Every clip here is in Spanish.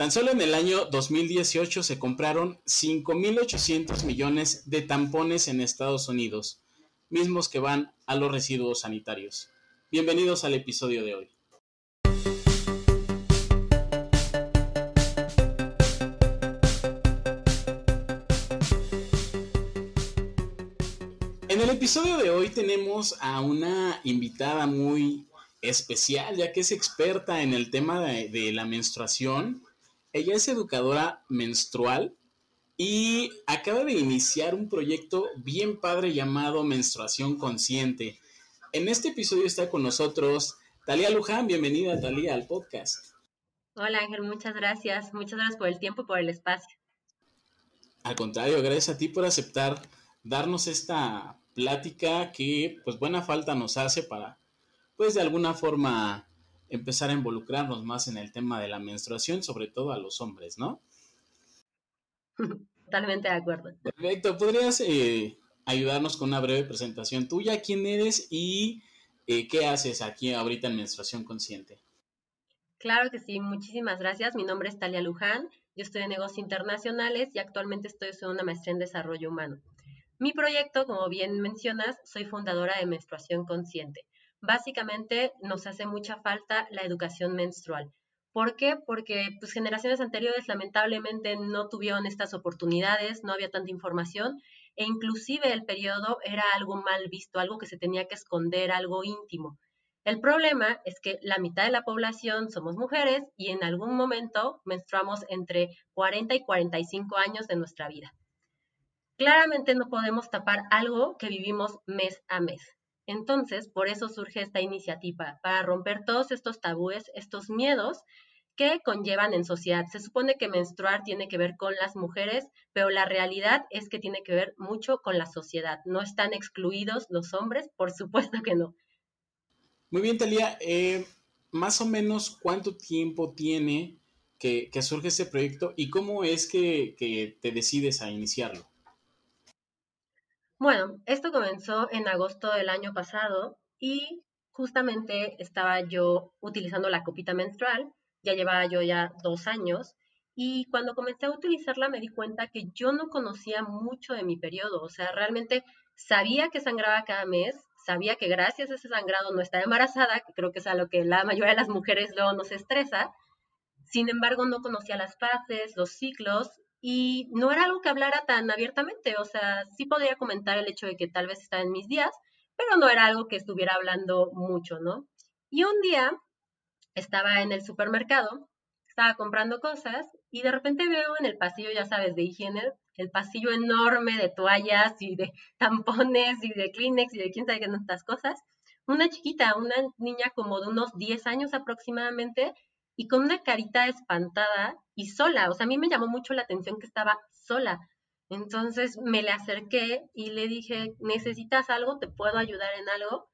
Tan solo en el año 2018 se compraron 5.800 millones de tampones en Estados Unidos, mismos que van a los residuos sanitarios. Bienvenidos al episodio de hoy. En el episodio de hoy tenemos a una invitada muy especial, ya que es experta en el tema de, la menstruación. Ella es educadora menstrual y acaba de iniciar un proyecto bien padre llamado Menstruación Consciente. En este episodio está con nosotros Talía Luján. Bienvenida, Talía, al podcast. Hola, Ángel, muchas gracias. Muchas gracias por el tiempo y por el espacio. Al contrario, gracias a ti por aceptar darnos esta plática que pues buena falta nos hace para pues de alguna forma empezar a involucrarnos más en el tema de la menstruación, sobre todo a los hombres, ¿no? Totalmente de acuerdo. Perfecto, ¿podrías eh, ayudarnos con una breve presentación tuya? ¿Quién eres y eh, qué haces aquí ahorita en Menstruación Consciente? Claro que sí, muchísimas gracias. Mi nombre es Talia Luján, yo estoy en negocios internacionales y actualmente estoy haciendo una maestría en desarrollo humano. Mi proyecto, como bien mencionas, soy fundadora de Menstruación Consciente. Básicamente nos hace mucha falta la educación menstrual. ¿Por qué? Porque pues, generaciones anteriores lamentablemente no tuvieron estas oportunidades, no había tanta información e inclusive el periodo era algo mal visto, algo que se tenía que esconder, algo íntimo. El problema es que la mitad de la población somos mujeres y en algún momento menstruamos entre 40 y 45 años de nuestra vida. Claramente no podemos tapar algo que vivimos mes a mes. Entonces, por eso surge esta iniciativa, para romper todos estos tabúes, estos miedos que conllevan en sociedad. Se supone que menstruar tiene que ver con las mujeres, pero la realidad es que tiene que ver mucho con la sociedad. No están excluidos los hombres, por supuesto que no. Muy bien, Talía. Eh, más o menos cuánto tiempo tiene que, surge este proyecto y cómo es que te decides a iniciarlo. Bueno, esto comenzó en agosto del año pasado y justamente estaba yo utilizando la copita menstrual, ya llevaba yo ya dos años y cuando comencé a utilizarla me di cuenta que yo no conocía mucho de mi periodo, o sea, realmente sabía que sangraba cada mes, sabía que gracias a ese sangrado no estaba embarazada, creo que es a lo que la mayoría de las mujeres luego nos estresa, sin embargo no conocía las fases, los ciclos y no era algo que hablara tan abiertamente, o sea, sí podría comentar el hecho de que tal vez estaba en mis días, pero no era algo que estuviera hablando mucho, ¿no? Y un día estaba en el supermercado, estaba comprando cosas y de repente veo en el pasillo, ya sabes, de higiene, el pasillo enorme de toallas y de tampones y de Kleenex y de quién sabe qué tantas cosas, una chiquita, una niña como de unos 10 años aproximadamente, y con una carita espantada y sola. O sea, a mí me llamó mucho la atención que estaba sola. Entonces me le acerqué y le dije, ¿necesitas algo? ¿Te puedo ayudar en algo?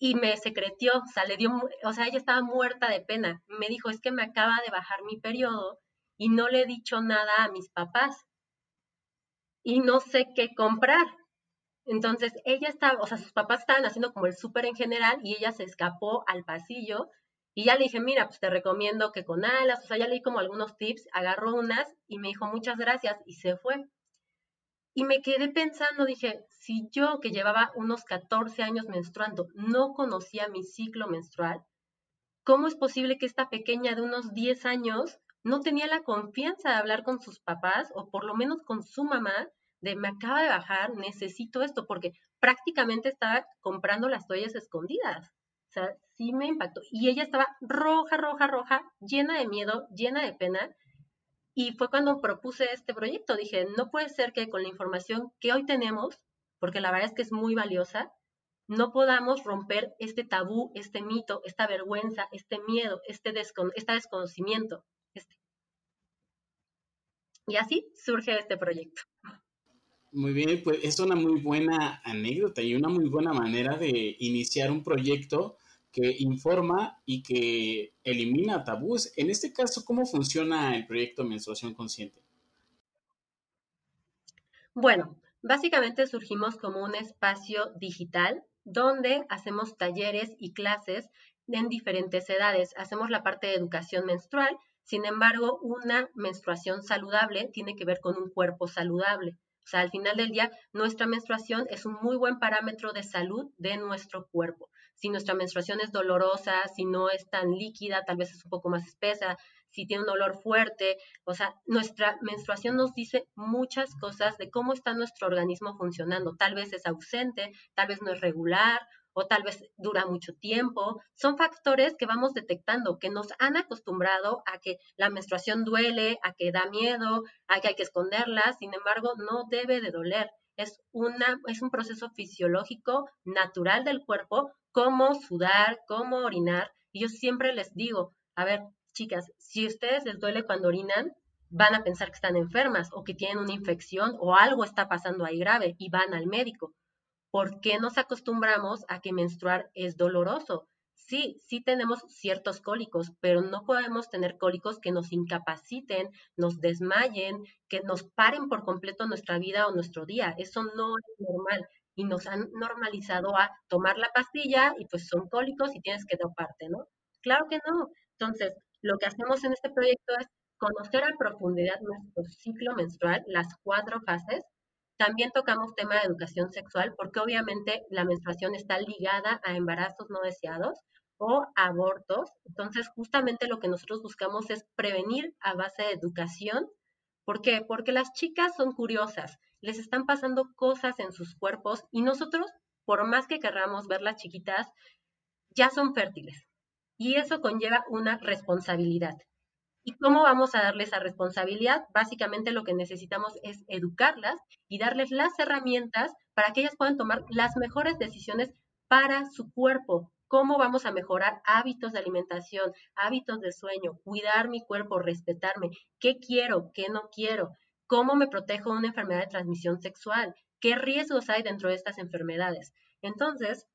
Y me secretió, o sea, le dio, o sea, ella estaba muerta de pena. Me dijo, es que me acaba de bajar mi periodo y no le he dicho nada a mis papás. Y no sé qué comprar. Entonces ella estaba, o sea, sus papás estaban haciendo como el súper en general y ella se escapó al pasillo y ya le dije, mira, pues te recomiendo que con alas, o sea, ya leí como algunos tips, agarró unas y me dijo muchas gracias y se fue. Y me quedé pensando, dije, si yo que llevaba unos 14 años menstruando no conocía mi ciclo menstrual, ¿cómo es posible que esta pequeña de unos 10 años no tenía la confianza de hablar con sus papás o por lo menos con su mamá de me acaba de bajar, necesito esto, porque prácticamente estaba comprando las toallas escondidas. O sea, sí me impactó. Y ella estaba roja, roja, roja, llena de miedo, llena de pena. Y fue cuando propuse este proyecto. Dije, no puede ser que con la información que hoy tenemos, porque la verdad es que es muy valiosa, no podamos romper este tabú, este mito, esta vergüenza, este miedo, este, este desconocimiento. Este. Y así surge este proyecto. Muy bien, pues es una muy buena anécdota y una muy buena manera de iniciar un proyecto que informa y que elimina tabús. En este caso, ¿cómo funciona el proyecto Menstruación Consciente? Bueno, básicamente surgimos como un espacio digital donde hacemos talleres y clases en diferentes edades. Hacemos la parte de educación menstrual, Sin embargo, una menstruación saludable tiene que ver con un cuerpo saludable. O sea, al final del día, nuestra menstruación es un muy buen parámetro de salud de nuestro cuerpo. Si nuestra menstruación es dolorosa, si no es tan líquida, tal vez es un poco más espesa, si tiene un olor fuerte, o sea, nuestra menstruación nos dice muchas cosas de cómo está nuestro organismo funcionando. Tal vez es ausente, tal vez no es regular o tal vez dura mucho tiempo. Son factores que vamos detectando, que nos han acostumbrado a que la menstruación duele, a que da miedo, a que hay que esconderla, sin embargo, no debe de doler. Es, una, es un proceso fisiológico natural del cuerpo, como sudar, como orinar. Y yo siempre les digo, a ver, chicas, si ustedes les duele cuando orinan, van a pensar que están enfermas o que tienen una infección o algo está pasando ahí grave y van al médico. ¿Por qué nos acostumbramos a que menstruar es doloroso? Sí, sí tenemos ciertos cólicos, pero no podemos tener cólicos que nos incapaciten, nos desmayen, que nos paren por completo nuestra vida o nuestro día. Eso no es normal y nos han normalizado a tomar la pastilla y pues son cólicos y tienes que doparte, ¿no? Claro que no. Entonces, lo que hacemos en este proyecto es conocer a profundidad nuestro ciclo menstrual, las cuatro fases, también tocamos tema de educación sexual porque obviamente la menstruación está ligada a embarazos no deseados o abortos. Entonces, justamente lo que nosotros buscamos es prevenir a base de educación. ¿Por qué? Porque las chicas son curiosas, les están pasando cosas en sus cuerpos y nosotros, por más que querramos verlas chiquitas, ya son fértiles. Y eso conlleva una responsabilidad. ¿Y cómo vamos a darles esa responsabilidad? Básicamente lo que necesitamos es educarlas y darles las herramientas para que ellas puedan tomar las mejores decisiones para su cuerpo. ¿Cómo vamos a mejorar hábitos de alimentación, hábitos de sueño, cuidar mi cuerpo, respetarme? ¿Qué quiero? ¿Qué no quiero? ¿Cómo me protejo de una enfermedad de transmisión sexual? ¿Qué riesgos hay dentro de estas enfermedades? Entonces,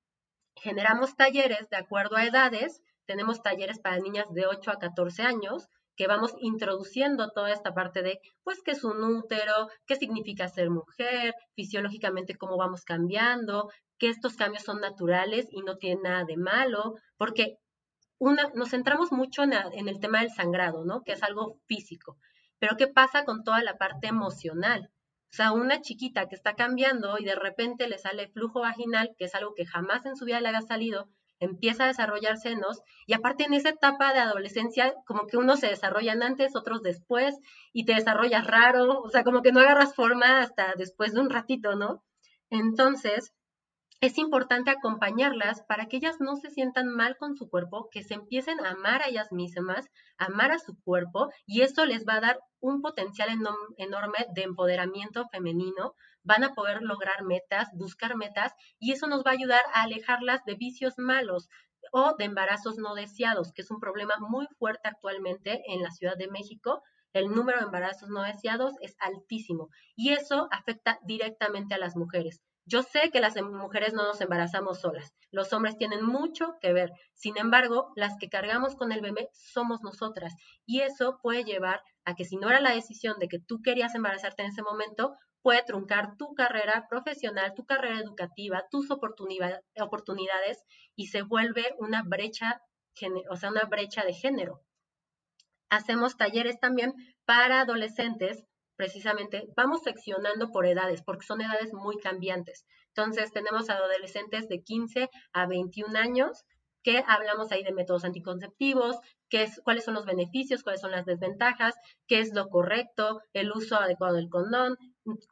generamos talleres de acuerdo a edades. Tenemos talleres para niñas de 8 a 14 años, que vamos introduciendo toda esta parte de, pues, qué es un útero, qué significa ser mujer, fisiológicamente cómo vamos cambiando, que estos cambios son naturales y no tienen nada de malo, porque una, nos centramos mucho en, el tema del sangrado, ¿no? Que es algo físico. Pero ¿qué pasa con toda la parte emocional? O sea, una chiquita que está cambiando y de repente le sale flujo vaginal, que es algo que jamás en su vida le había salido, empieza a desarrollar senos y aparte en esa etapa de adolescencia como que unos se desarrollan antes, otros después y te desarrollas raro, o sea, como que no agarras forma hasta después de un ratito, ¿no? Entonces, es importante acompañarlas para que ellas no se sientan mal con su cuerpo, que se empiecen a amar a ellas mismas, amar a su cuerpo, y eso les va a dar un potencial enorme de empoderamiento femenino, van a poder lograr metas, buscar metas, y eso nos va a ayudar a alejarlas de vicios malos o de embarazos no deseados, que es un problema muy fuerte actualmente en la Ciudad de México. El número de embarazos no deseados es altísimo y eso afecta directamente a las mujeres. Yo sé que las mujeres no nos embarazamos solas, los hombres tienen mucho que ver, sin embargo, las que cargamos con el bebé somos nosotras y eso puede llevar a que si no era la decisión de que tú querías embarazarte en ese momento, puede truncar tu carrera profesional, tu carrera educativa, tus oportunidades y se vuelve una brecha, o sea, una brecha de género. Hacemos talleres también para adolescentes precisamente vamos seccionando por edades, porque son edades muy cambiantes. Entonces, tenemos adolescentes de 15 a 21 años que hablamos ahí de métodos anticonceptivos, qué es, cuáles son los beneficios, cuáles son las desventajas, qué es lo correcto, el uso adecuado del condón,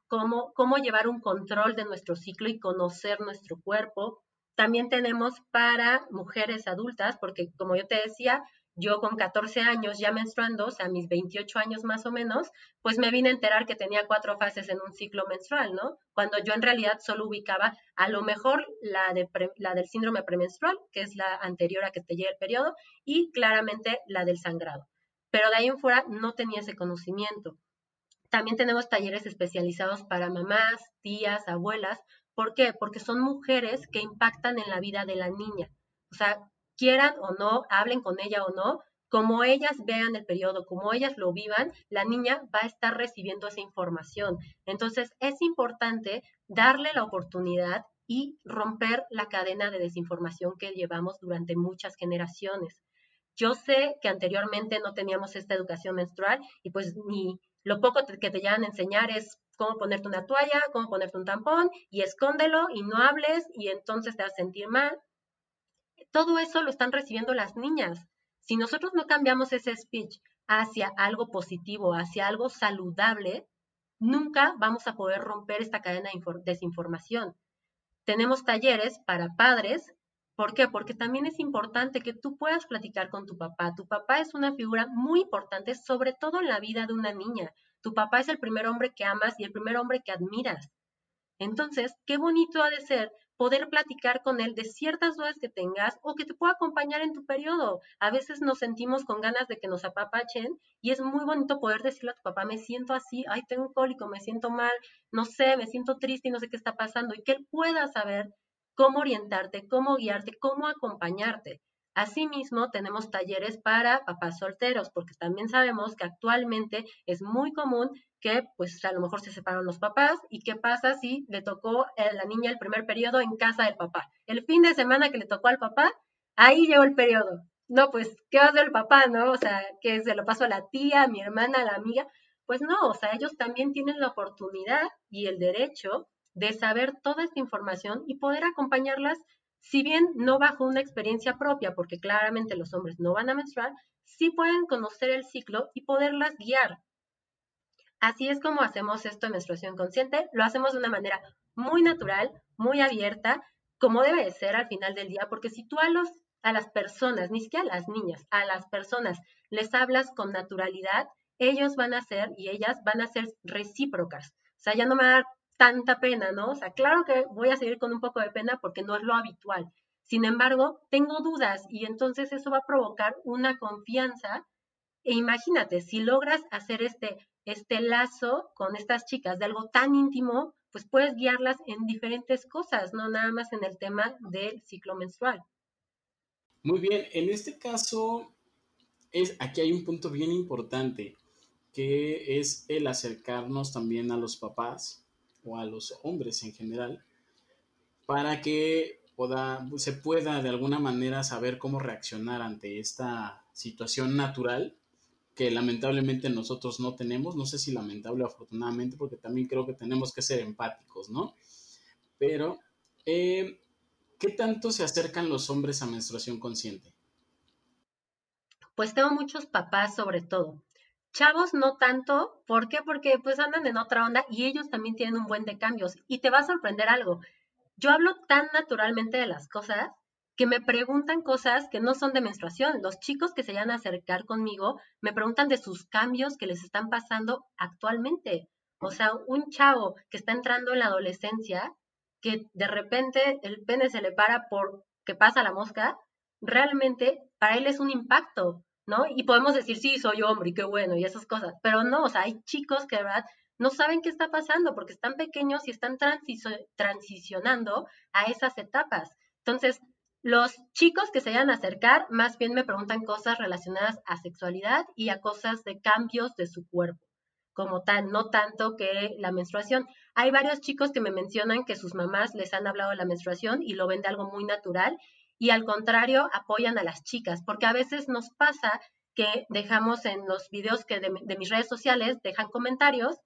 cómo, cómo llevar un control de nuestro ciclo y conocer nuestro cuerpo. También tenemos para mujeres adultas, porque como yo te decía, yo con 14 años ya menstruando, o sea, mis 28 años más o menos, pues me vine a enterar que tenía cuatro fases en un ciclo menstrual, ¿no? Cuando yo en realidad solo ubicaba a lo mejor la, de la del síndrome premenstrual, que es la anterior a que te llegue el periodo, y claramente la del sangrado. Pero de ahí en fuera no tenía ese conocimiento. También tenemos talleres especializados para mamás, tías, abuelas. ¿Por qué? Porque son mujeres que impactan en la vida de la niña. O sea, quieran o no, hablen con ella o no, como ellas vean el periodo, como ellas lo vivan, la niña va a estar recibiendo esa información. Entonces, es importante darle la oportunidad y romper la cadena de desinformación que llevamos durante muchas generaciones. yo sé que anteriormente no teníamos esta educación menstrual y pues ni lo poco que te llevan a enseñar es cómo ponerte una toalla, cómo ponerte un tampón y escóndelo y no hables y entonces te vas a sentir mal. Todo eso lo están recibiendo las niñas. Si nosotros no cambiamos ese speech hacia algo positivo, hacia algo saludable, nunca vamos a poder romper esta cadena de desinformación. Tenemos talleres para padres. ¿Por qué? Porque también es importante que tú puedas platicar con tu papá. Tu papá es una figura muy importante, sobre todo en la vida de una niña. Tu papá es el primer hombre que amas y el primer hombre que admiras. Entonces, qué bonito ha de ser poder platicar con él de ciertas dudas que tengas o que te pueda acompañar en tu periodo. A veces nos sentimos con ganas de que nos apapachen y es muy bonito poder decirle a tu papá, me siento así, ay, tengo un cólico, me siento mal, no sé, me siento triste y no sé qué está pasando y que él pueda saber cómo orientarte, cómo guiarte, cómo acompañarte. Asimismo, tenemos talleres para papás solteros, porque también sabemos que actualmente es muy común que pues a lo mejor se separaron los papás y qué pasa si le tocó a la niña el primer periodo en casa del papá. El fin de semana que le tocó al papá, ahí llegó el periodo. No, pues, ¿qué va a hacer el papá, no? O sea, que se lo pasó a la tía, a mi hermana, a la amiga. Pues no, o sea, ellos también tienen la oportunidad y el derecho de saber toda esta información y poder acompañarlas, si bien no bajo una experiencia propia, porque claramente los hombres no van a menstruar, sí pueden conocer el ciclo y poderlas guiar, Así es como hacemos esto en menstruación consciente. Lo hacemos de una manera muy natural, muy abierta, como debe de ser al final del día, porque si tú a, los, a las personas, ni siquiera a las niñas, a las personas les hablas con naturalidad, ellos van a ser y ellas van a ser recíprocas. O sea, ya no va a dar tanta pena, ¿no? O sea, claro que voy a seguir con un poco de pena porque no es lo habitual. Sin embargo, tengo dudas y entonces eso va a provocar una confianza. E imagínate, si logras hacer este este lazo con estas chicas de algo tan íntimo, pues puedes guiarlas en diferentes cosas, no nada más en el tema del ciclo menstrual. Muy bien, en este caso, es, aquí hay un punto bien importante, que es el acercarnos también a los papás o a los hombres en general, para que se pueda de alguna manera saber cómo reaccionar ante esta situación natural que lamentablemente nosotros no tenemos, no sé si lamentable o afortunadamente, porque también creo que tenemos que ser empáticos, ¿no? Pero, eh, ¿qué tanto se acercan los hombres a menstruación consciente? Pues tengo muchos papás sobre todo. Chavos no tanto, ¿por qué? Porque pues andan en otra onda y ellos también tienen un buen de cambios. Y te va a sorprender algo. Yo hablo tan naturalmente de las cosas que me preguntan cosas que no son de menstruación. Los chicos que se vayan a acercar conmigo me preguntan de sus cambios que les están pasando actualmente. O sea, un chavo que está entrando en la adolescencia, que de repente el pene se le para por que pasa la mosca, realmente para él es un impacto, ¿no? Y podemos decir, sí, soy hombre y qué bueno y esas cosas, pero no, o sea, hay chicos que de verdad no saben qué está pasando porque están pequeños y están transicionando a esas etapas. Entonces, los chicos que se vayan a acercar más bien me preguntan cosas relacionadas a sexualidad y a cosas de cambios de su cuerpo, como tal, no tanto que la menstruación. Hay varios chicos que me mencionan que sus mamás les han hablado de la menstruación y lo ven de algo muy natural y al contrario apoyan a las chicas, porque a veces nos pasa que dejamos en los videos que de, mis redes sociales, dejan comentarios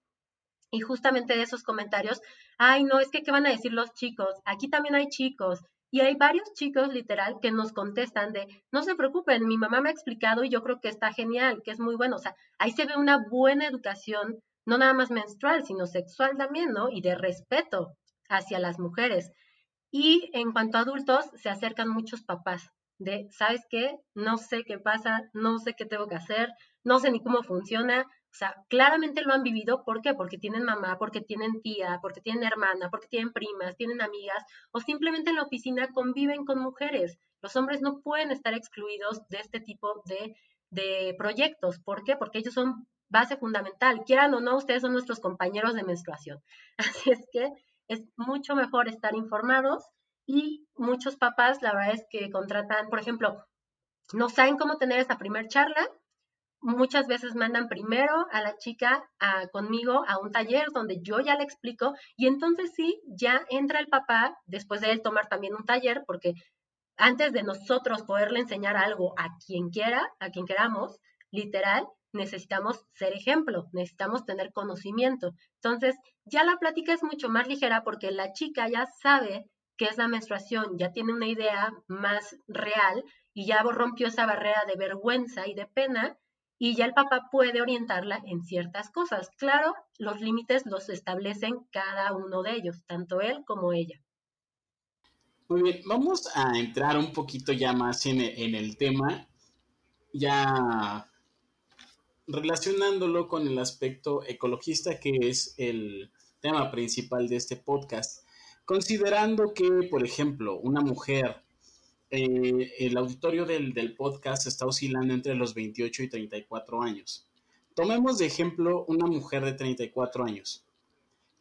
y justamente de esos comentarios, ay, no, es que, ¿qué van a decir los chicos? Aquí también hay chicos, y hay varios chicos, literal, que nos contestan de, no se preocupen, mi mamá me ha explicado y yo creo que está genial, que es muy bueno. O sea, ahí se ve una buena educación, no nada más menstrual, sino sexual también, ¿no? Y de respeto hacia las mujeres. Y en cuanto a adultos, se acercan muchos papás de, ¿sabes qué? No sé qué pasa, no sé qué tengo que hacer, no sé ni cómo funciona, o sea, claramente lo han vivido, ¿por qué? Porque tienen mamá, porque tienen tía, porque tienen hermana, porque tienen primas, tienen amigas, o simplemente en la oficina conviven con mujeres. Los hombres no pueden estar excluidos de este tipo de, de proyectos. ¿Por qué? Porque ellos son base fundamental. Quieran o no, ustedes son nuestros compañeros de menstruación. Así es que es mucho mejor estar informados y muchos papás, la verdad es que contratan, por ejemplo, no saben cómo tener esa primer charla, muchas veces mandan primero a la chica conmigo a un taller donde yo ya le explico y entonces sí, ya entra el papá después de él tomar también un taller porque antes de nosotros poderle enseñar algo a quien quiera, a quien queramos, literal, necesitamos ser ejemplo, necesitamos tener conocimiento. Entonces, ya la plática es mucho más ligera porque la chica ya sabe qué es la menstruación, ya tiene una idea más real y ya rompió esa barrera de vergüenza y de pena y ya el papá puede orientarla en ciertas cosas. Claro, los límites los establecen cada uno de ellos, tanto él como ella. Muy bien, vamos a entrar un poquito ya más en el, tema, ya relacionándolo con el aspecto ecologista, que es el tema principal de este podcast. Considerando que, por ejemplo, una mujer, eh, el auditorio del, del, podcast está oscilando entre los 28 y 34 años. Tomemos de ejemplo una mujer de 34 años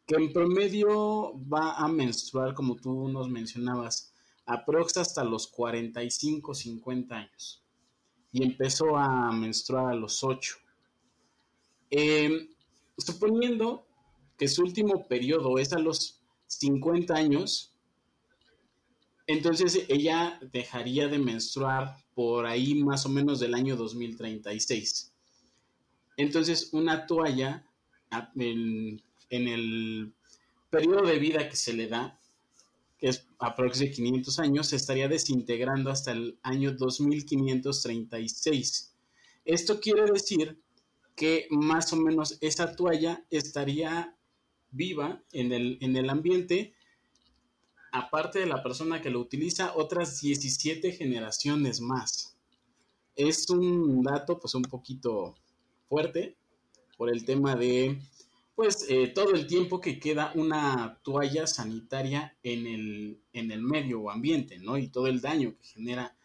que en promedio va a menstruar, como tú nos mencionabas, aprox hasta los 45, 50 años. Y empezó a menstruar a los 8. Em, suponiendo que su último periodo es a los 50 años, entonces ella dejaría de menstruar por ahí más o menos del año 2036. Entonces una toalla en, en el periodo de vida que se le da, que es aproximadamente 500 años, se estaría desintegrando hasta el año 2536. Esto quiere decir que más o menos esa toalla estaría viva en el, en el ambiente, aparte de la persona que lo utiliza, otras 17 generaciones más. Es un dato pues un poquito fuerte por el tema de pues eh, todo el tiempo que queda una toalla sanitaria en el, en el medio ambiente, ¿no? Y todo el daño que genera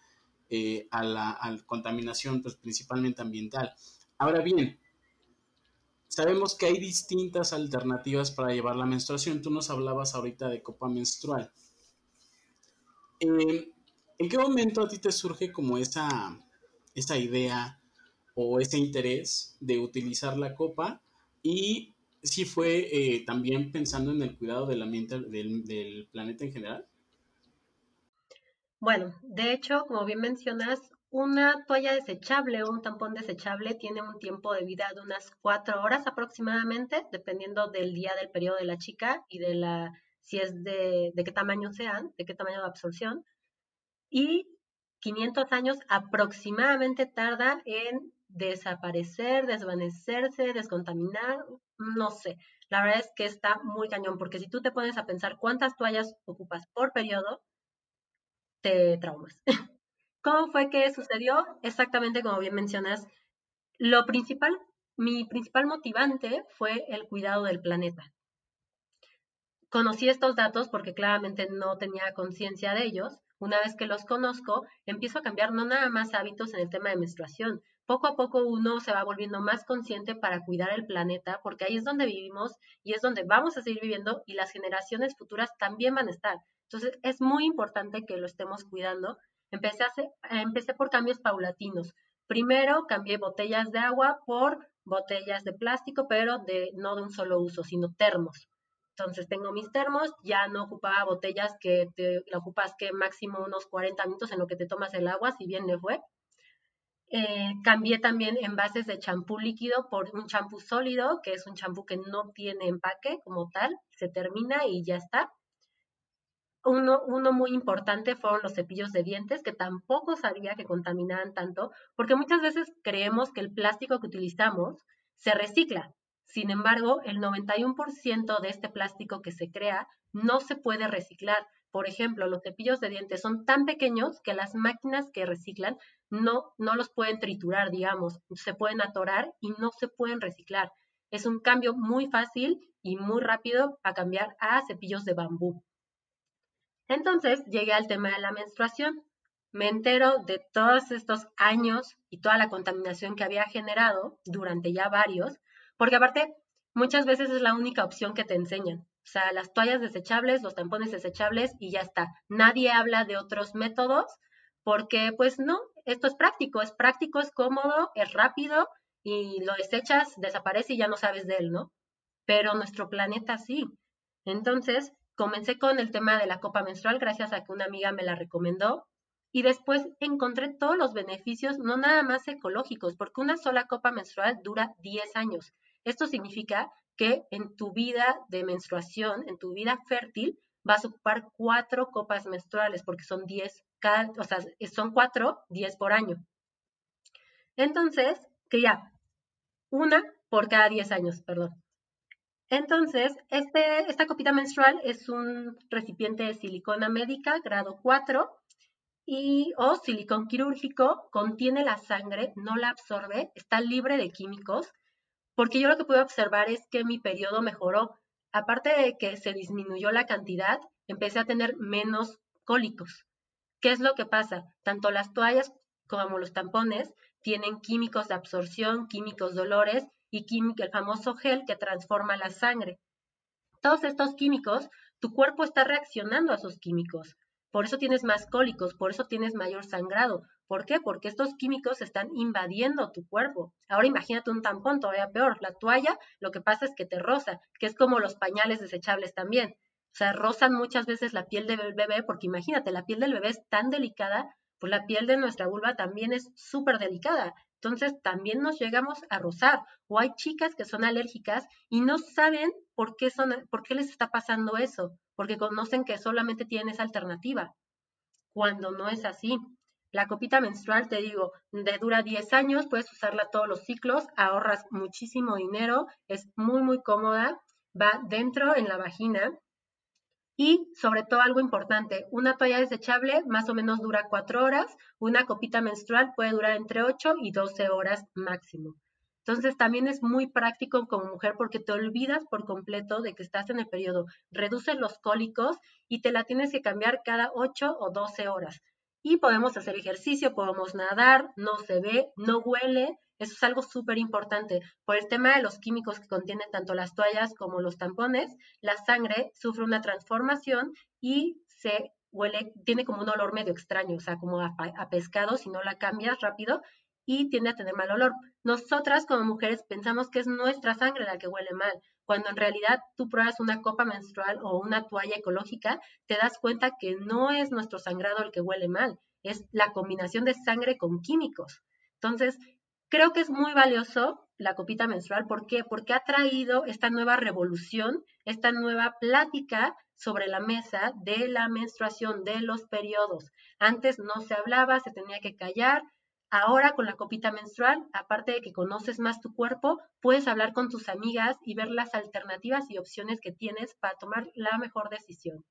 eh, a, la, contaminación, pues principalmente ambiental. Ahora bien, sabemos que hay distintas alternativas para llevar la menstruación. Tú nos hablabas ahorita de copa menstrual. Eh, ¿En qué momento a ti te surge como esa, esa idea o ese interés de utilizar la copa? Y sí fue eh, también pensando en el cuidado del ambiente del, planeta en general? Bueno, de hecho, como bien mencionas, una toalla desechable o un tampón desechable tiene un tiempo de vida de unas cuatro horas aproximadamente, dependiendo del día del periodo de la chica y de la si es de, de qué tamaño sean, de qué tamaño de absorción. Y 500 años aproximadamente tarda en desaparecer, desvanecerse, descontaminar, no sé. La verdad es que está muy cañón, porque si tú te pones a pensar cuántas toallas ocupas por periodo, te traumas. ¿Cómo fue que sucedió? Exactamente como bien mencionas, lo principal, mi principal motivante fue el cuidado del planeta. Conocí estos datos porque claramente no tenía conciencia de ellos. Una vez que los conozco, empiezo a cambiar no nada más hábitos en el tema de menstruación, poco a poco uno se va volviendo más consciente para cuidar el planeta, porque ahí es donde vivimos y es donde vamos a seguir viviendo y las generaciones futuras también van a estar. Entonces, es muy importante que lo estemos cuidando. Empecé, a empecé por cambios paulatinos. Primero, cambié botellas de agua por botellas de plástico, pero de, no de un solo uso, sino termos. Entonces tengo mis termos, ya no ocupaba botellas que te la ocupas que máximo unos 40 minutos en lo que te tomas el agua, si bien le fue. Eh, cambié también envases de champú líquido por un champú sólido, que es un champú que no tiene empaque como tal, se termina y ya está. Uno, uno muy importante fueron los cepillos de dientes, que tampoco sabía que contaminaban tanto, porque muchas veces creemos que el plástico que utilizamos se recicla. Sin embargo, el 91% de este plástico que se crea no se puede reciclar. Por ejemplo, los cepillos de dientes son tan pequeños que las máquinas que reciclan no, no los pueden triturar, digamos, se pueden atorar y no se pueden reciclar. Es un cambio muy fácil y muy rápido a cambiar a cepillos de bambú. Entonces llegué al tema de la menstruación. Me entero de todos estos años y toda la contaminación que había generado durante ya varios, porque aparte muchas veces es la única opción que te enseñan. O sea, las toallas desechables, los tampones desechables y ya está. Nadie habla de otros métodos porque pues no, esto es práctico, es práctico, es cómodo, es rápido y lo desechas, desaparece y ya no sabes de él, ¿no? Pero nuestro planeta sí. Entonces, comencé con el tema de la copa menstrual gracias a que una amiga me la recomendó. y después encontré todos los beneficios, no nada más ecológicos, porque una sola copa menstrual dura 10 años. Esto significa que en tu vida de menstruación, en tu vida fértil, vas a ocupar cuatro copas menstruales, porque son 10, cada, o sea, son cuatro, 10 por año. Entonces, que ya, una por cada 10 años, perdón. Entonces, este, esta copita menstrual es un recipiente de silicona médica grado 4 y o silicón quirúrgico, contiene la sangre, no la absorbe, está libre de químicos, porque yo lo que pude observar es que mi periodo mejoró. Aparte de que se disminuyó la cantidad, empecé a tener menos cólicos. ¿Qué es lo que pasa? Tanto las toallas como los tampones tienen químicos de absorción, químicos dolores y el famoso gel que transforma la sangre. Todos estos químicos, tu cuerpo está reaccionando a esos químicos. Por eso tienes más cólicos, por eso tienes mayor sangrado. ¿Por qué? Porque estos químicos están invadiendo tu cuerpo. Ahora imagínate un tampón todavía peor. La toalla, lo que pasa es que te roza, que es como los pañales desechables también. O sea, rozan muchas veces la piel del bebé, porque imagínate, la piel del bebé es tan delicada, pues la piel de nuestra vulva también es súper delicada. Entonces también nos llegamos a rozar. O hay chicas que son alérgicas y no saben por qué, son, por qué les está pasando eso, porque conocen que solamente tienen esa alternativa, cuando no es así. La copita menstrual, te digo, de dura 10 años, puedes usarla todos los ciclos, ahorras muchísimo dinero, es muy, muy cómoda, va dentro en la vagina, y sobre todo algo importante, una toalla desechable más o menos dura cuatro horas, una copita menstrual puede durar entre 8 y 12 horas máximo. Entonces también es muy práctico como mujer porque te olvidas por completo de que estás en el periodo, reduces los cólicos y te la tienes que cambiar cada 8 o 12 horas. Y podemos hacer ejercicio, podemos nadar, no se ve, no huele, eso es algo súper importante. Por el tema de los químicos que contienen tanto las toallas como los tampones, la sangre sufre una transformación y se huele, tiene como un olor medio extraño, o sea, como a, pescado si no la cambias rápido y tiende a tener mal olor. Nosotras como mujeres pensamos que es nuestra sangre la que huele mal, cuando en realidad tú pruebas una copa menstrual o una toalla ecológica, te das cuenta que no es nuestro sangrado el que huele mal, es la combinación de sangre con químicos. Entonces, Creo que es muy valioso la copita menstrual. ¿Por qué? Porque ha traído esta nueva revolución, esta nueva plática sobre la mesa de la menstruación, de los periodos. Antes no se hablaba, se tenía que callar. Ahora con la copita menstrual, aparte de que conoces más tu cuerpo, puedes hablar con tus amigas y ver las alternativas y opciones que tienes para tomar la mejor decisión.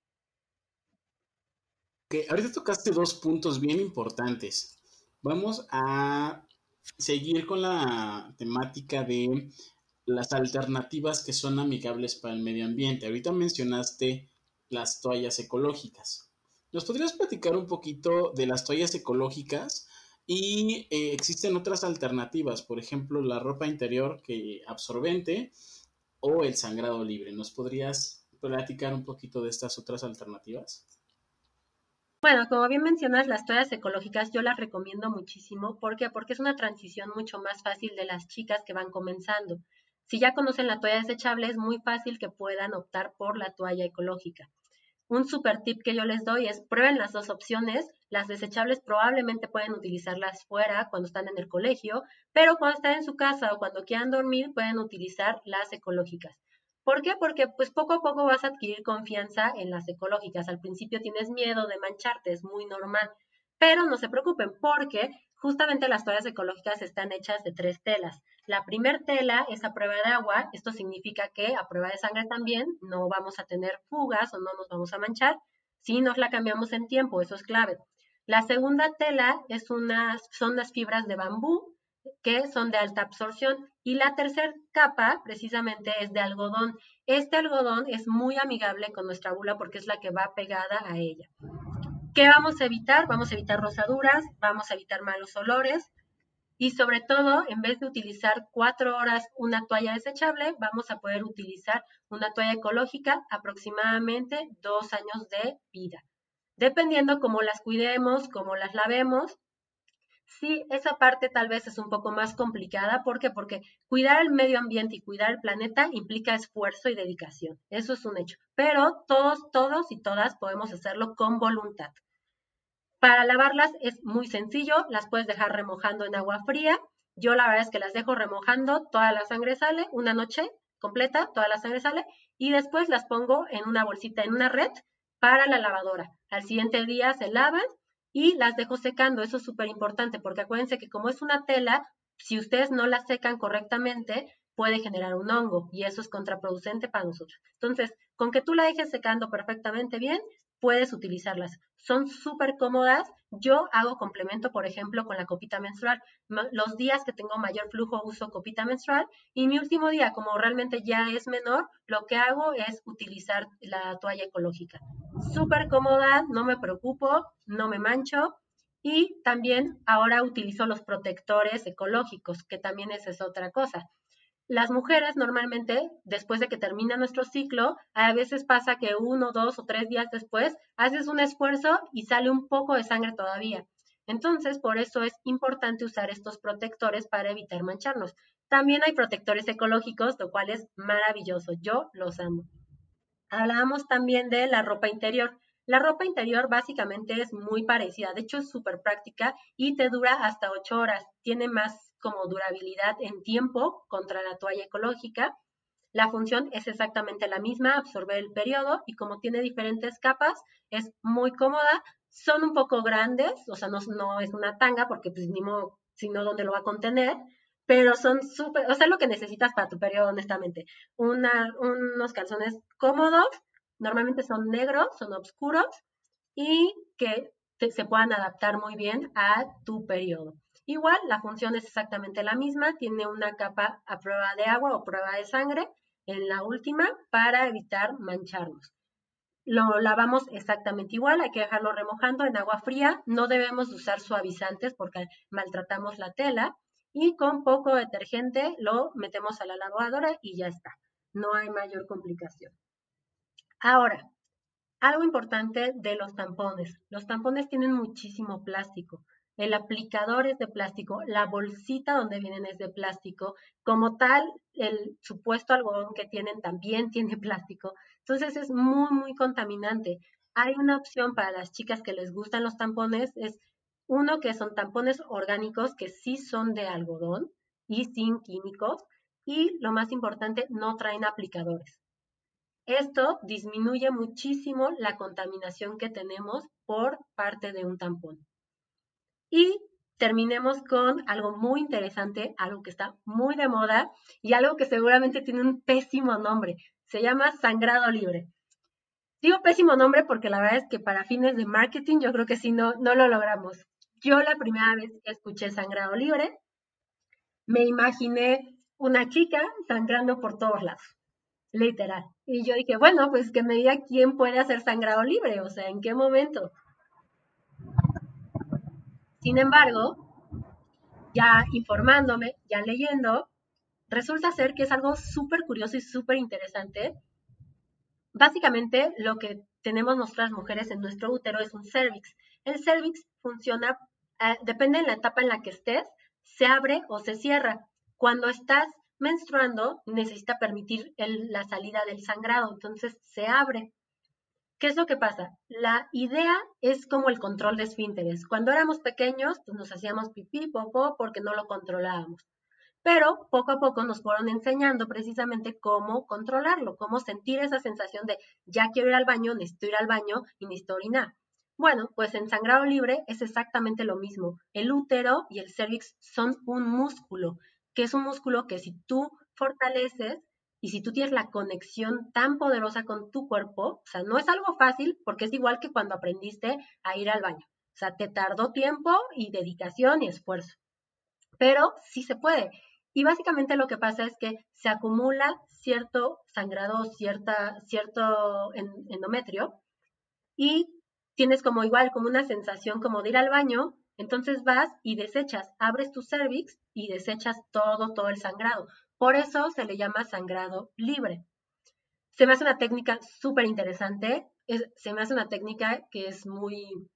Que ahorita tocaste dos puntos bien importantes. Vamos a seguir con la temática de las alternativas que son amigables para el medio ambiente. Ahorita mencionaste las toallas ecológicas. ¿Nos podrías platicar un poquito de las toallas ecológicas? Y eh, existen otras alternativas, por ejemplo, la ropa interior que absorbente o el sangrado libre. ¿Nos podrías platicar un poquito de estas otras alternativas? Bueno, como bien mencionas, las toallas ecológicas yo las recomiendo muchísimo. ¿Por qué? Porque es una transición mucho más fácil de las chicas que van comenzando. Si ya conocen la toalla desechable, es muy fácil que puedan optar por la toalla ecológica. Un super tip que yo les doy es prueben las dos opciones. Las desechables probablemente pueden utilizarlas fuera cuando están en el colegio, pero cuando están en su casa o cuando quieran dormir pueden utilizar las ecológicas. ¿Por qué? Porque pues poco a poco vas a adquirir confianza en las ecológicas. Al principio tienes miedo de mancharte, es muy normal. Pero no se preocupen porque justamente las toallas ecológicas están hechas de tres telas. La primer tela es a prueba de agua. Esto significa que a prueba de sangre también no vamos a tener fugas o no nos vamos a manchar si nos la cambiamos en tiempo. Eso es clave. La segunda tela es unas, son las fibras de bambú que son de alta absorción. Y la tercera capa precisamente es de algodón. Este algodón es muy amigable con nuestra bula porque es la que va pegada a ella. ¿Qué vamos a evitar? Vamos a evitar rosaduras, vamos a evitar malos olores y sobre todo, en vez de utilizar cuatro horas una toalla desechable, vamos a poder utilizar una toalla ecológica aproximadamente dos años de vida. Dependiendo cómo las cuidemos, cómo las lavemos, Sí, esa parte tal vez es un poco más complicada. ¿Por qué? Porque cuidar el medio ambiente y cuidar el planeta implica esfuerzo y dedicación. Eso es un hecho. Pero todos, todos y todas podemos hacerlo con voluntad. Para lavarlas es muy sencillo, las puedes dejar remojando en agua fría. Yo la verdad es que las dejo remojando, toda la sangre sale, una noche completa, toda la sangre sale, y después las pongo en una bolsita, en una red para la lavadora. Al siguiente día se lavan y las dejo secando. Eso es súper importante porque acuérdense que como es una tela, si ustedes no la secan correctamente, puede generar un hongo y eso es contraproducente para nosotros. Entonces, con que tú la dejes secando perfectamente bien, puedes utilizarlas. Son súper cómodas. Yo hago complemento, por ejemplo, con la copita menstrual. Los días que tengo mayor flujo uso copita menstrual y mi último día, como realmente ya es menor, lo que hago es utilizar la toalla ecológica. Súper cómoda, no me preocupo, no me mancho. Y también ahora utilizo los protectores ecológicos, que también es otra cosa. Las mujeres normalmente, después de que termina nuestro ciclo, a veces pasa que uno, dos o tres días después haces un esfuerzo y sale un poco de sangre todavía. Entonces, por eso es importante usar estos protectores para evitar mancharnos. También hay protectores ecológicos, lo cual es maravilloso. Yo los amo. Hablábamos también de la ropa interior. La ropa interior básicamente es muy parecida, de hecho es súper práctica y te dura hasta ocho horas. Tiene más como durabilidad en tiempo contra la toalla ecológica. La función es exactamente la misma, absorber el periodo y como tiene diferentes capas, es muy cómoda. Son un poco grandes, o sea, no, no es una tanga porque pues ni modo, sino dónde lo va a contener, pero son súper, o sea, lo que necesitas para tu periodo, honestamente. Unos calzones cómodos, normalmente son negros, son oscuros y que se puedan adaptar muy bien a tu periodo. Igual, la función es exactamente la misma, tiene una capa a prueba de agua o prueba de sangre en la última para evitar mancharnos. Lo lavamos exactamente igual, hay que dejarlo remojando en agua fría, no debemos usar suavizantes porque maltratamos la tela y con poco detergente lo metemos a la lavadora y ya está, no hay mayor complicación. Ahora, algo importante de los tampones. Los tampones tienen muchísimo plástico. El aplicador es de plástico, la bolsita donde vienen es de plástico. Como tal, el supuesto algodón que tienen también tiene plástico. Entonces es muy, muy contaminante. Hay una opción para las chicas que les gustan los tampones, es uno que son tampones orgánicos que sí son de algodón y sin químicos. Y lo más importante, no traen aplicadores. Esto disminuye muchísimo la contaminación que tenemos por parte de un tampón. Y terminemos con algo muy interesante, algo que está muy de moda y algo que seguramente tiene un pésimo nombre. Se llama sangrado libre. Digo pésimo nombre porque la verdad es que para fines de marketing yo creo que sí no, no lo logramos. Yo la primera vez que escuché sangrado libre, me imaginé una chica sangrando por todos lados, literal. Y yo dije, bueno, pues que me diga quién puede hacer sangrado libre, o sea, en qué momento. Sin embargo, ya informándome, ya leyendo, resulta ser que es algo súper curioso y súper interesante. Básicamente, lo que tenemos nuestras mujeres en nuestro útero es un cervix. El cervix funciona, eh, depende de la etapa en la que estés, se abre o se cierra. Cuando estás menstruando, necesita permitir la salida del sangrado, entonces se abre. ¿Qué es lo que pasa? La idea es como el control de esfínteres. Cuando éramos pequeños, pues nos hacíamos pipí, popó, porque no lo controlábamos. Pero poco a poco nos fueron enseñando precisamente cómo controlarlo, cómo sentir esa sensación de ya quiero ir al baño, necesito ir al baño y necesito orinar. Bueno, pues en sangrado libre es exactamente lo mismo. El útero y el cervix son un músculo, que es un músculo que si tú fortaleces, y si tú tienes la conexión tan poderosa con tu cuerpo, o sea, no es algo fácil porque es igual que cuando aprendiste a ir al baño. O sea, te tardó tiempo y dedicación y esfuerzo. Pero sí se puede. Y básicamente lo que pasa es que se acumula cierto sangrado, cierta, cierto endometrio y tienes como igual, como una sensación como de ir al baño, entonces vas y desechas, abres tu cervix y desechas todo, todo el sangrado. Por eso se le llama sangrado libre. Se me hace una técnica súper interesante, se me hace una técnica que es muy,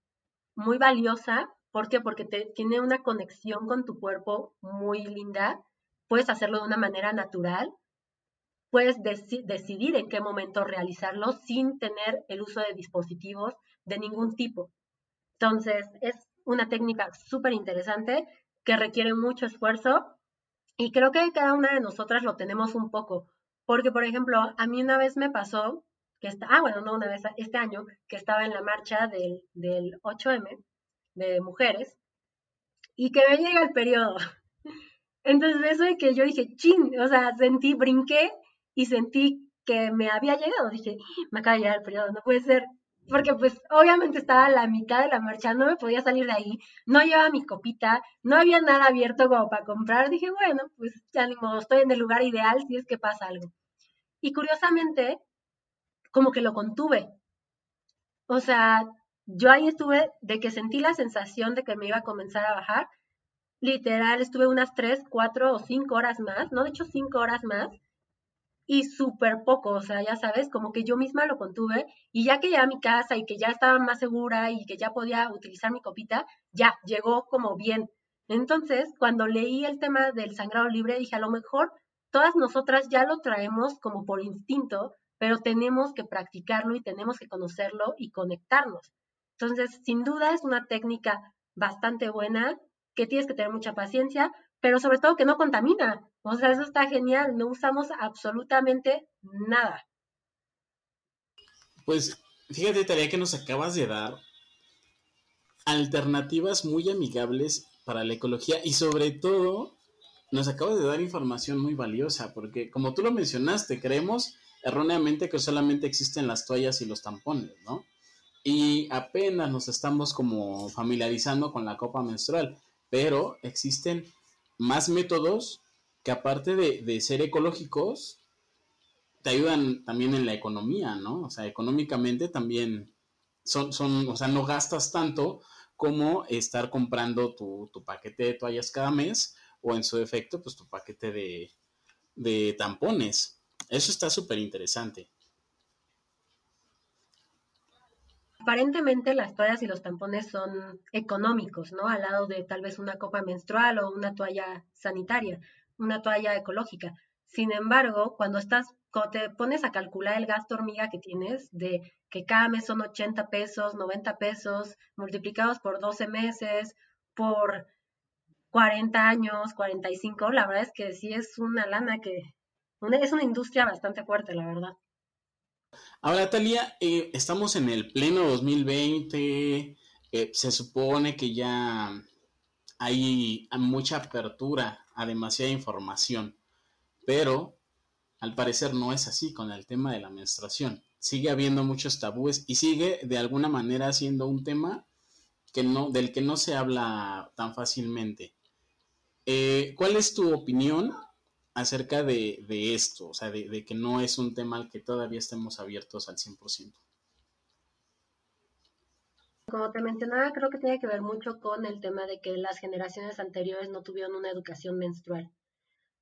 muy valiosa. ¿Por qué? Porque tiene una conexión con tu cuerpo muy linda. Puedes hacerlo de una manera natural. Puedes decidir en qué momento realizarlo sin tener el uso de dispositivos de ningún tipo. Entonces, es una técnica súper interesante que requiere mucho esfuerzo y creo que cada una de nosotras lo tenemos un poco. Porque, por ejemplo, a mí una vez me pasó que está, ah, bueno, no una vez, este año, que estaba en la marcha del, del 8M de mujeres y que me llega el periodo. Entonces, eso de que yo dije, chin, o sea, sentí, brinqué y sentí que me había llegado. Dije, me acaba de llegar el periodo, no puede ser. Porque pues obviamente estaba a la mitad de la marcha, no me podía salir de ahí, no llevaba mi copita, no había nada abierto como para comprar. Dije, bueno, pues ya ni modo, estoy en el lugar ideal si es que pasa algo. Y curiosamente, como que lo contuve. O sea, yo ahí estuve de que sentí la sensación de que me iba a comenzar a bajar. Literal, estuve unas tres, cuatro o cinco horas más, no, de hecho cinco horas más, y súper poco, o sea, ya sabes, como que yo misma lo contuve y ya que ya a mi casa y que ya estaba más segura y que ya podía utilizar mi copita, ya llegó como bien. Entonces, cuando leí el tema del sangrado libre, dije, a lo mejor todas nosotras ya lo traemos como por instinto, pero tenemos que practicarlo y tenemos que conocerlo y conectarnos. Entonces, sin duda es una técnica bastante buena, que tienes que tener mucha paciencia, pero sobre todo que no contamina. O sea, eso está genial, no usamos absolutamente nada. Pues fíjate, tarea que nos acabas de dar alternativas muy amigables para la ecología y sobre todo nos acabas de dar información muy valiosa porque como tú lo mencionaste, creemos erróneamente que solamente existen las toallas y los tampones, ¿no? Y apenas nos estamos como familiarizando con la copa menstrual, pero existen más métodos que aparte de, ser ecológicos, te ayudan también en la economía, ¿no? O sea, económicamente también son, son o sea, no gastas tanto como estar comprando tu, tu paquete de toallas cada mes o en su defecto, pues tu paquete de, de tampones. Eso está súper interesante. Aparentemente las toallas y los tampones son económicos, ¿no? Al lado de tal vez una copa menstrual o una toalla sanitaria, una toalla ecológica. Sin embargo, cuando estás, cuando te pones a calcular el gasto hormiga que tienes, de que cada mes son 80 pesos, 90 pesos, multiplicados por 12 meses, por 40 años, 45, la verdad es que sí es una lana que es una industria bastante fuerte, la verdad. Ahora, Talia, eh, estamos en el pleno 2020, eh, se supone que ya hay mucha apertura a demasiada información, pero al parecer no es así con el tema de la menstruación. Sigue habiendo muchos tabúes y sigue de alguna manera siendo un tema que no, del que no se habla tan fácilmente. Eh, ¿Cuál es tu opinión acerca de, esto, o sea, de, que no es un tema al que todavía estemos abiertos al 100%. Como te mencionaba, creo que tiene que ver mucho con el tema de que las generaciones anteriores no tuvieron una educación menstrual.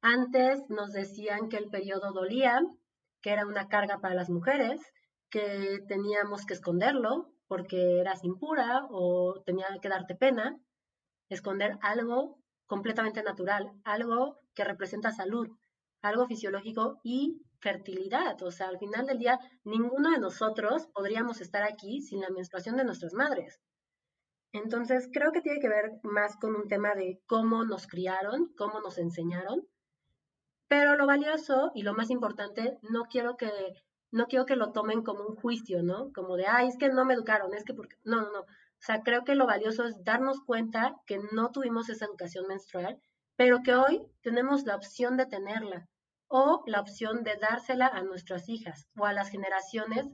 Antes nos decían que el periodo dolía, que era una carga para las mujeres, que teníamos que esconderlo porque eras impura o tenía que darte pena, esconder algo completamente natural, algo que representa salud, algo fisiológico y fertilidad. O sea, al final del día, ninguno de nosotros podríamos estar aquí sin la menstruación de nuestras madres. Entonces, creo que tiene que ver más con un tema de cómo nos criaron, cómo nos enseñaron. Pero lo valioso y lo más importante, no quiero que no quiero que lo tomen como un juicio, ¿no? Como de, ay, es que no me educaron, es que porque no, no, no. O sea, creo que lo valioso es darnos cuenta que no tuvimos esa educación menstrual pero que hoy tenemos la opción de tenerla o la opción de dársela a nuestras hijas o a las generaciones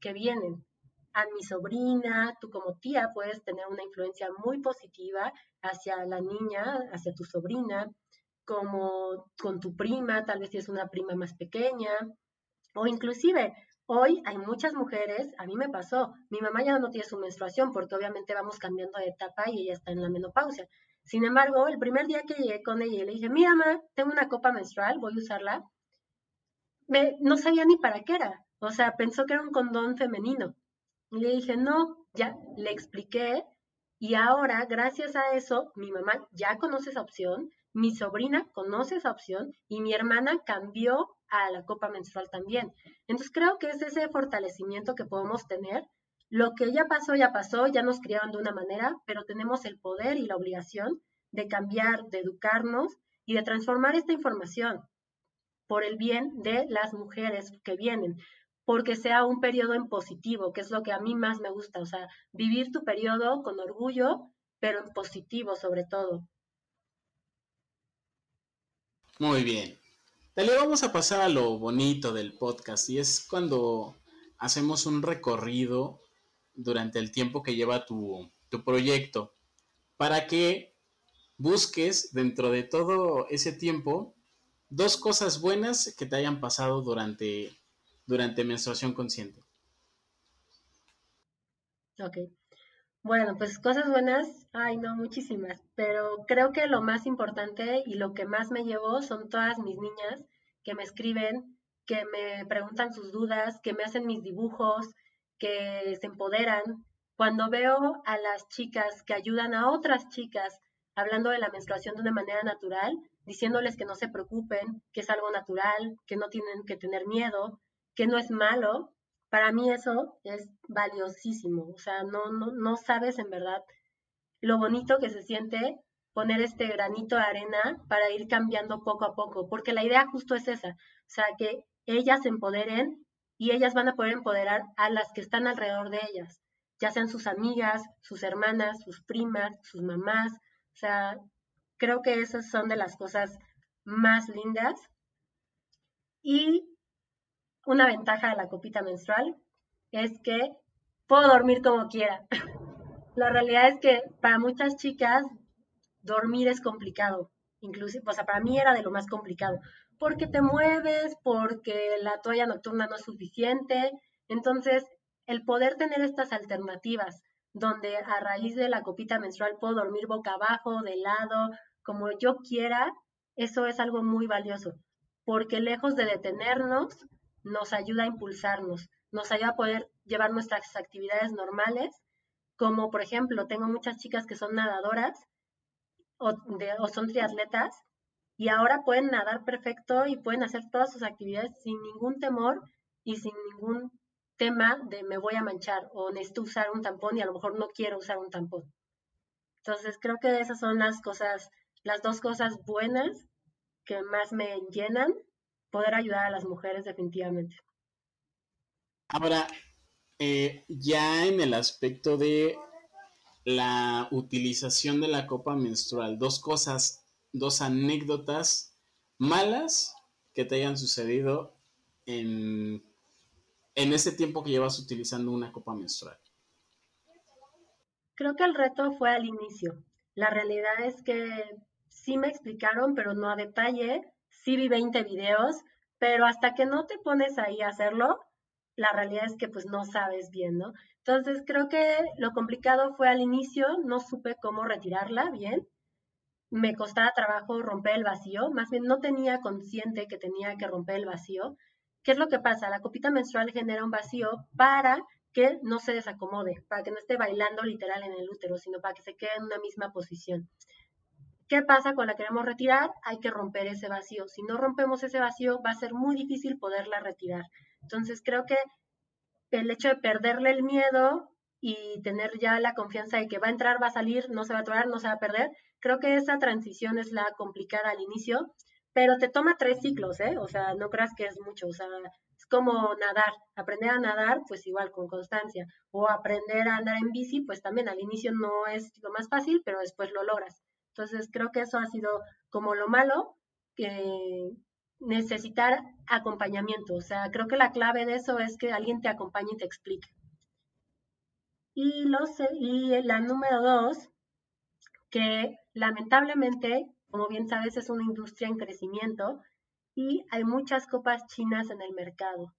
que vienen. A mi sobrina, tú como tía puedes tener una influencia muy positiva hacia la niña, hacia tu sobrina, como con tu prima, tal vez si es una prima más pequeña, o inclusive hoy hay muchas mujeres, a mí me pasó, mi mamá ya no tiene su menstruación porque obviamente vamos cambiando de etapa y ella está en la menopausia, sin embargo, el primer día que llegué con ella y le dije, mira, mamá, tengo una copa menstrual, voy a usarla, me, no sabía ni para qué era. O sea, pensó que era un condón femenino. Y le dije, no, ya le expliqué. Y ahora, gracias a eso, mi mamá ya conoce esa opción, mi sobrina conoce esa opción y mi hermana cambió a la copa menstrual también. Entonces creo que es ese fortalecimiento que podemos tener lo que ya pasó, ya pasó, ya nos criaron de una manera, pero tenemos el poder y la obligación de cambiar, de educarnos y de transformar esta información por el bien de las mujeres que vienen, porque sea un periodo en positivo, que es lo que a mí más me gusta, o sea, vivir tu periodo con orgullo, pero en positivo sobre todo. Muy bien. Dale, vamos a pasar a lo bonito del podcast y es cuando hacemos un recorrido durante el tiempo que lleva tu, tu proyecto para que busques dentro de todo ese tiempo dos cosas buenas que te hayan pasado durante, durante menstruación consciente. Ok. Bueno, pues cosas buenas, ay no, muchísimas, pero creo que lo más importante y lo que más me llevó son todas mis niñas que me escriben, que me preguntan sus dudas, que me hacen mis dibujos, que se empoderan. Cuando veo a las chicas que ayudan a otras chicas hablando de la menstruación de una manera natural, diciéndoles que no se preocupen, que es algo natural, que no tienen que tener miedo, que no es malo, para mí eso es valiosísimo. O sea, no, no, no sabes en verdad lo bonito que se siente poner este granito de arena para ir cambiando poco a poco, porque la idea justo es esa, o sea, que ellas se empoderen y ellas van a poder empoderar a las que están alrededor de ellas, ya sean sus amigas, sus hermanas, sus primas, sus mamás, o sea, creo que esas son de las cosas más lindas. Y una ventaja de la copita menstrual es que puedo dormir como quiera. la realidad es que para muchas chicas dormir es complicado, inclusive, o sea, para mí era de lo más complicado, porque te mueves, porque la toalla nocturna no es suficiente. Entonces, el poder tener estas alternativas, donde a raíz de la copita menstrual puedo dormir boca abajo, de lado, como yo quiera, eso es algo muy valioso, porque lejos de detenernos, nos ayuda a impulsarnos, nos ayuda a poder llevar nuestras actividades normales, como por ejemplo, tengo muchas chicas que son nadadoras o, o son triatletas y ahora pueden nadar perfecto y pueden hacer todas sus actividades sin ningún temor y sin ningún tema de me voy a manchar o necesito usar un tampón y a lo mejor no quiero usar un tampón. Entonces creo que esas son las cosas, las dos cosas buenas que más me llenan poder ayudar a las mujeres definitivamente. Ahora, eh, ya en el aspecto de la utilización de la copa menstrual, dos cosas, dos anécdotas malas que te hayan sucedido en, en ese tiempo que llevas utilizando una copa menstrual. Creo que el reto fue al inicio. La realidad es que sí me explicaron, pero no a detalle sí vi 20 videos, pero hasta que no te pones ahí a hacerlo, la realidad es que pues no sabes bien, ¿no? Entonces creo que lo complicado fue al inicio, no supe cómo retirarla bien, me costaba trabajo romper el vacío, más bien no tenía consciente que tenía que romper el vacío. ¿Qué es lo que pasa? La copita menstrual genera un vacío para que no se desacomode, para que no esté bailando literal en el útero, sino para que se quede en una misma posición. ¿Qué pasa cuando la queremos retirar? Hay que romper ese vacío. Si no rompemos ese vacío, va a ser muy difícil poderla retirar. Entonces, creo que el hecho de perderle el miedo y tener ya la confianza de que va a entrar, va a salir, no se va a atorar, no se va a perder, creo que esa transición es la complicada al inicio, pero te toma tres ciclos, ¿eh? O sea, no creas que es mucho, o sea, es como nadar, aprender a nadar, pues igual con constancia, o aprender a andar en bici, pues también al inicio no es lo más fácil, pero después lo logras. Entonces creo que eso ha sido como lo malo, que necesitar acompañamiento. O sea, creo que la clave de eso es que alguien te acompañe y te explique. Y, lo sé, y la número dos, que lamentablemente, como bien sabes, es una industria en crecimiento y hay muchas copas chinas en el mercado.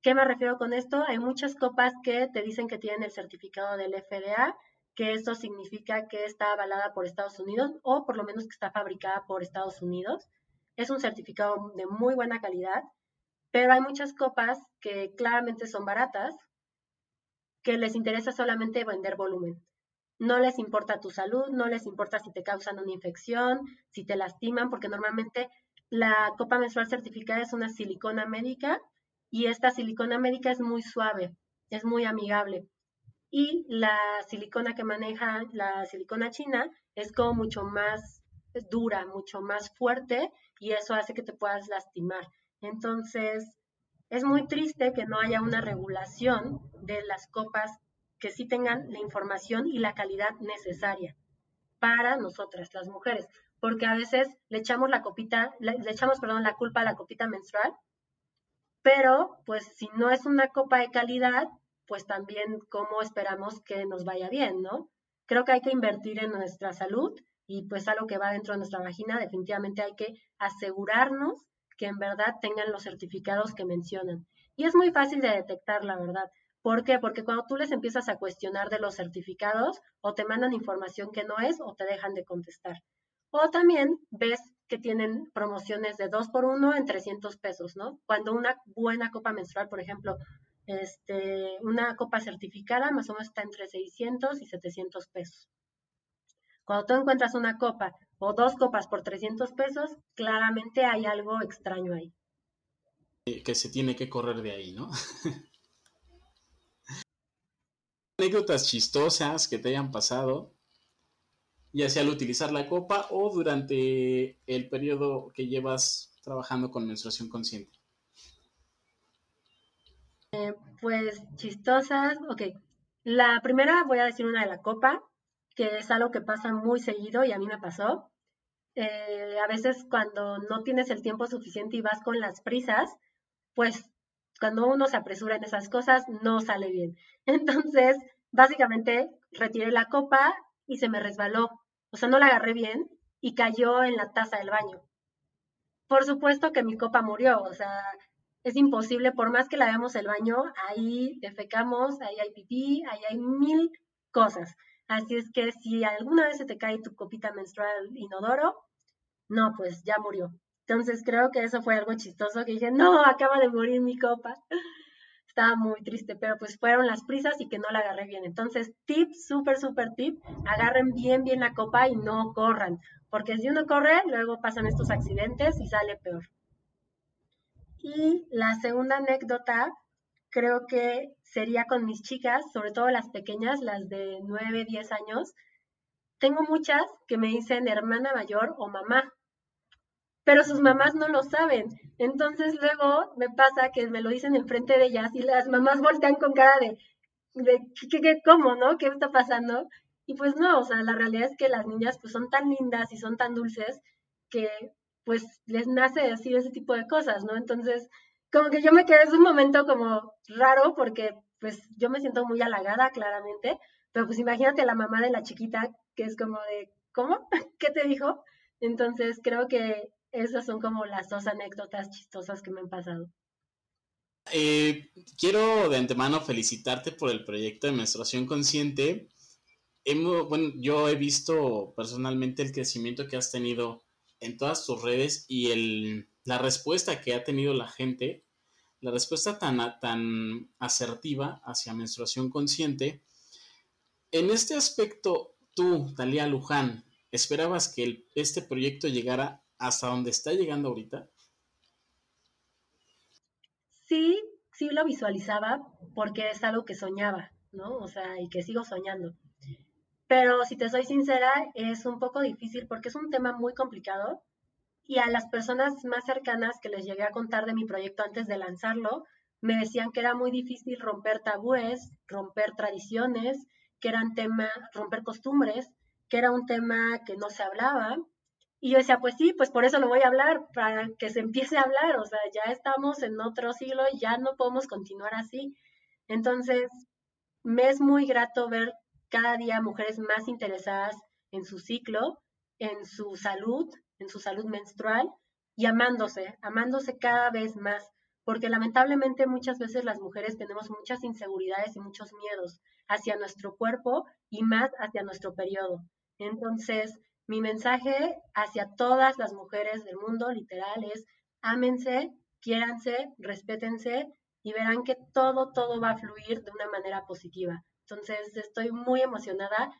¿Qué me refiero con esto? Hay muchas copas que te dicen que tienen el certificado del FDA que esto significa que está avalada por Estados Unidos o por lo menos que está fabricada por Estados Unidos. Es un certificado de muy buena calidad, pero hay muchas copas que claramente son baratas, que les interesa solamente vender volumen. No les importa tu salud, no les importa si te causan una infección, si te lastiman, porque normalmente la copa menstrual certificada es una silicona médica y esta silicona médica es muy suave. es muy amigable. Y la silicona que maneja la silicona china es como mucho más dura, mucho más fuerte y eso hace que te puedas lastimar. Entonces, es muy triste que no haya una regulación de las copas que sí tengan la información y la calidad necesaria para nosotras, las mujeres, porque a veces le echamos la copita, le, echamos, perdón, la culpa a la copita menstrual, pero pues si no es una copa de calidad, pues también cómo esperamos que nos vaya bien, ¿no? Creo que hay que invertir en nuestra salud y pues algo que va dentro de nuestra vagina, definitivamente hay que asegurarnos que en verdad tengan los certificados que mencionan. Y es muy fácil de detectar, la verdad. ¿Por qué? Porque cuando tú les empiezas a cuestionar de los certificados, o te mandan información que no es, o te dejan de contestar. O también ves que tienen promociones de 2 por 1 en 300 pesos, ¿no? Cuando una buena copa menstrual, por ejemplo, este, una copa certificada más o menos está entre 600 y 700 pesos. Cuando tú encuentras una copa o dos copas por 300 pesos, claramente hay algo extraño ahí. Que se tiene que correr de ahí, ¿no? Anécdotas chistosas que te hayan pasado, ya sea al utilizar la copa o durante el periodo que llevas trabajando con menstruación consciente. Eh, pues chistosas, ok. La primera voy a decir una de la copa, que es algo que pasa muy seguido y a mí me pasó. Eh, a veces cuando no tienes el tiempo suficiente y vas con las prisas, pues cuando uno se apresura en esas cosas no sale bien. Entonces, básicamente retiré la copa y se me resbaló. O sea, no la agarré bien y cayó en la taza del baño. Por supuesto que mi copa murió, o sea, es imposible, por más que la veamos el baño, ahí defecamos, ahí hay pipí, ahí hay mil cosas. Así es que si alguna vez se te cae tu copita menstrual inodoro, no, pues ya murió. Entonces creo que eso fue algo chistoso que dije, no, acaba de morir mi copa. Estaba muy triste, pero pues fueron las prisas y que no la agarré bien. Entonces, tip, súper, súper tip, agarren bien, bien la copa y no corran, porque si uno corre, luego pasan estos accidentes y sale peor. Y la segunda anécdota creo que sería con mis chicas, sobre todo las pequeñas, las de 9, 10 años. Tengo muchas que me dicen hermana mayor o mamá, pero sus mamás no lo saben. Entonces luego me pasa que me lo dicen enfrente de ellas y las mamás voltean con cara de, de ¿qué, qué, cómo, no? ¿Qué está pasando? Y pues no, o sea, la realidad es que las niñas pues son tan lindas y son tan dulces que pues les nace decir ese tipo de cosas, ¿no? Entonces, como que yo me quedé, es un momento como raro porque pues yo me siento muy halagada, claramente, pero pues imagínate la mamá de la chiquita que es como de, ¿cómo? ¿Qué te dijo? Entonces, creo que esas son como las dos anécdotas chistosas que me han pasado. Eh, quiero de antemano felicitarte por el proyecto de menstruación consciente. bueno, yo he visto personalmente el crecimiento que has tenido en todas tus redes y el, la respuesta que ha tenido la gente, la respuesta tan, tan asertiva hacia menstruación consciente. En este aspecto, tú, Talia Luján, ¿esperabas que este proyecto llegara hasta donde está llegando ahorita? Sí, sí lo visualizaba porque es algo que soñaba, ¿no? O sea, y que sigo soñando. Pero si te soy sincera, es un poco difícil porque es un tema muy complicado y a las personas más cercanas que les llegué a contar de mi proyecto antes de lanzarlo, me decían que era muy difícil romper tabúes, romper tradiciones, que eran tema, romper costumbres, que era un tema que no se hablaba. Y yo decía, pues sí, pues por eso lo voy a hablar, para que se empiece a hablar. O sea, ya estamos en otro siglo y ya no podemos continuar así. Entonces, me es muy grato ver cada día mujeres más interesadas en su ciclo, en su salud, en su salud menstrual y amándose, amándose cada vez más, porque lamentablemente muchas veces las mujeres tenemos muchas inseguridades y muchos miedos hacia nuestro cuerpo y más hacia nuestro periodo. Entonces, mi mensaje hacia todas las mujeres del mundo literal es ámense, quiéranse, respétense y verán que todo, todo va a fluir de una manera positiva. Entonces, estoy muy emocionada.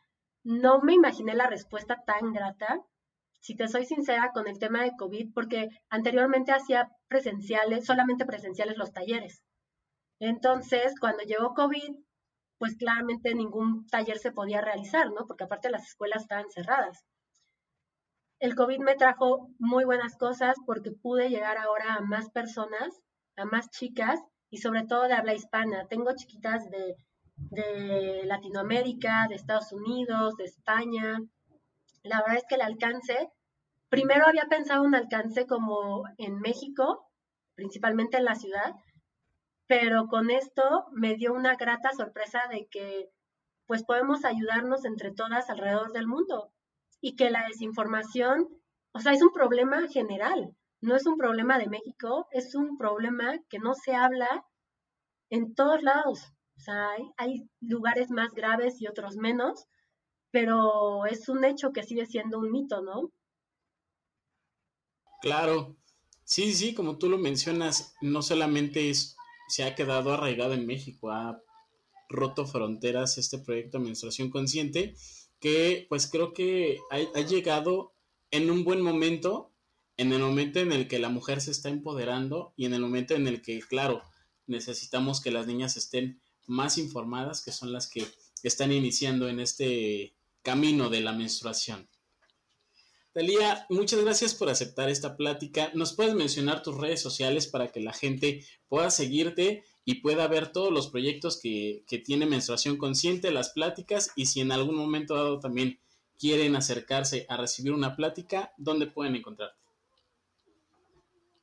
No me imaginé la respuesta tan grata. Si te soy sincera con el tema de COVID, porque anteriormente hacía presenciales, solamente presenciales los talleres. Entonces, cuando llegó COVID, pues claramente ningún taller se podía realizar, ¿no? Porque aparte las escuelas estaban cerradas. El COVID me trajo muy buenas cosas porque pude llegar ahora a más personas, a más chicas y sobre todo de habla hispana. Tengo chiquitas de, Latinoamérica, de Estados Unidos, de España. La verdad es que el alcance, primero había pensado un alcance como en México, principalmente en la ciudad, pero con esto me dio una grata sorpresa de que pues podemos ayudarnos entre todas alrededor del mundo y que la desinformación, o sea, es un problema general, no es un problema de México, es un problema que no se habla en todos lados. O sea, hay, lugares más graves y otros menos, pero es un hecho que sigue siendo un mito, ¿no? Claro, sí, sí, como tú lo mencionas, no solamente es se ha quedado arraigado en México, ha roto fronteras este proyecto de menstruación consciente, que pues creo que ha, llegado en un buen momento, en el momento en el que la mujer se está empoderando y en el momento en el que, claro, necesitamos que las niñas estén más informadas, que son las que están iniciando en este camino de la menstruación. Talía, muchas gracias por aceptar esta plática. ¿Nos puedes mencionar tus redes sociales para que la gente pueda seguirte y pueda ver todos los proyectos que, tiene Menstruación Consciente, las pláticas y si en algún momento dado también quieren acercarse a recibir una plática, ¿dónde pueden encontrarte?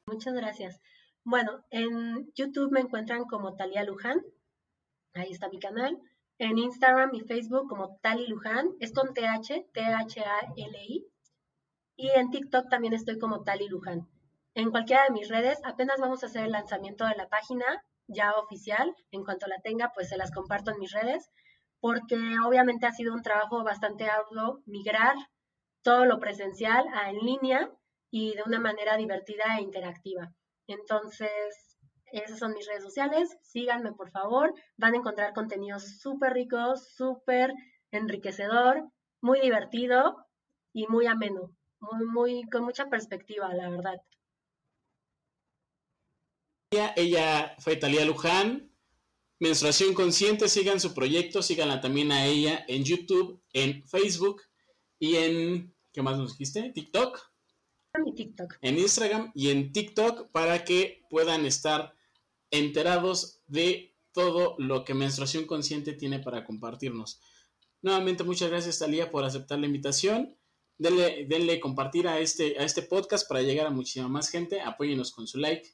Muchas gracias. Bueno, en YouTube me encuentran como Talía Luján, ahí está mi canal. En Instagram y Facebook como Tali Luján, es con TH, T-H-A-L-I. Y en TikTok también estoy como Tali Luján. En cualquiera de mis redes, apenas vamos a hacer el lanzamiento de la página ya oficial. En cuanto la tenga, pues se las comparto en mis redes, porque obviamente ha sido un trabajo bastante arduo migrar todo lo presencial a en línea y de una manera divertida e interactiva. Entonces, esas son mis redes sociales. Síganme, por favor. Van a encontrar contenido súper rico, súper enriquecedor, muy divertido y muy ameno muy, muy, con mucha perspectiva, la verdad. Ella fue Talía Luján, Menstruación Consciente, sigan su proyecto, síganla también a ella en YouTube, en Facebook y en, ¿qué más nos dijiste? TikTok. En TikTok. En Instagram y en TikTok para que puedan estar enterados de todo lo que Menstruación Consciente tiene para compartirnos. Nuevamente, muchas gracias, Talía, por aceptar la invitación. Denle, denle compartir a este, a este podcast para llegar a muchísima más gente. Apóyenos con su like